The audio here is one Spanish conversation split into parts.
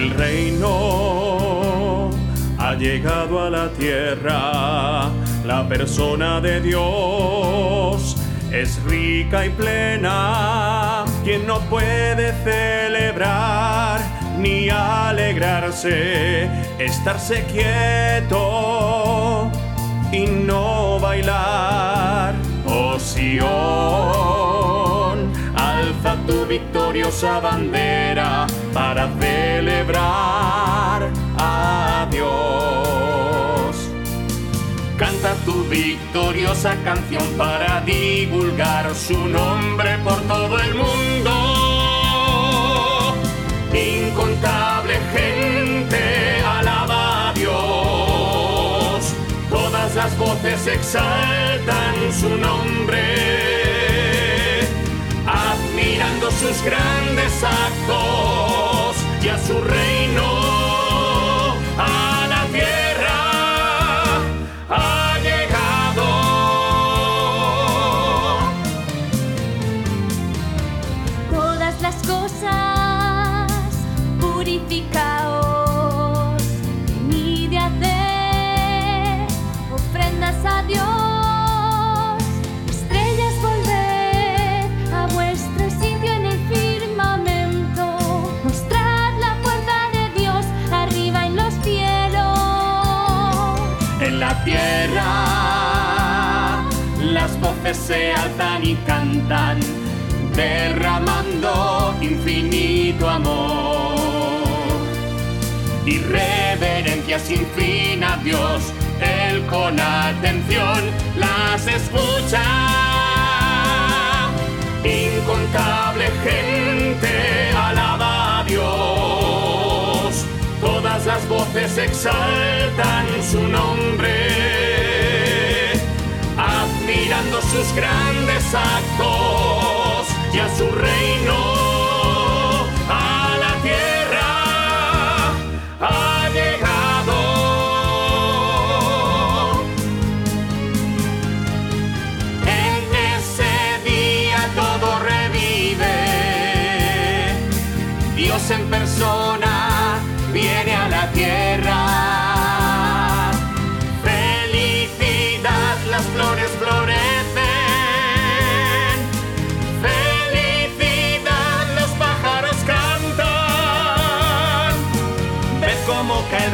El reino ha llegado a la tierra, la persona de Dios es rica y plena, quien no puede celebrar ni alegrarse, estarse quieto y no bailar. Oh Sion, alza tu victoriosa bandera para celebrar a Dios. Canta tu victoriosa canción para divulgar su nombre por todo el mundo. Incontable gente alaba a Dios. Todas las voces exaltan su nombre. Grandes actos En la tierra las voces se alzan y cantan, derramando infinito amor y reverencia sin fin a Dios. Él con atención las escucha. Exaltan su nombre, admirando sus grandes actos y a su reino. A la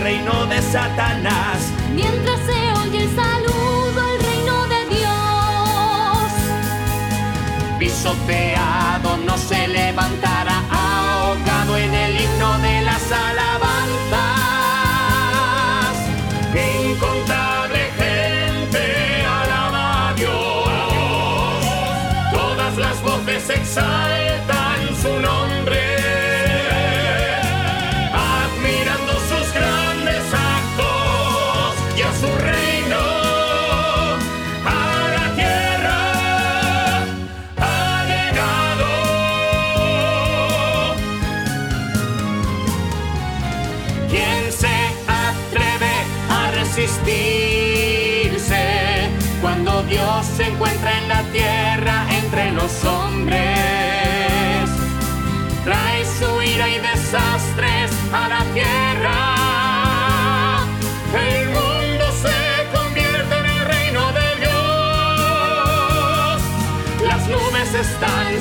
reino de Satanás. Mientras se oye el saludo al reino de Dios. pisoteado no se levantará ahogado en el himno de las alabanzas incontable gente y a su reino a la tierra ha llegado. ¿Quién se atreve a resistirse cuando Dios se encuentra en la tierra entre los hombres?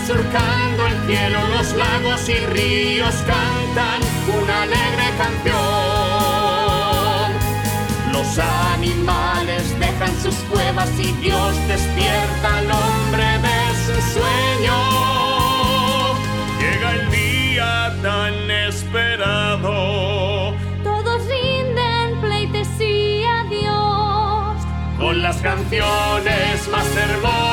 Surcando el cielo, los lagos y ríos cantan una alegre canción. Los animales dejan sus cuevas y Dios despierta al hombre de su sueño. Llega el día tan esperado. Todos rinden pleitesía a Dios. con las canciones más hermosas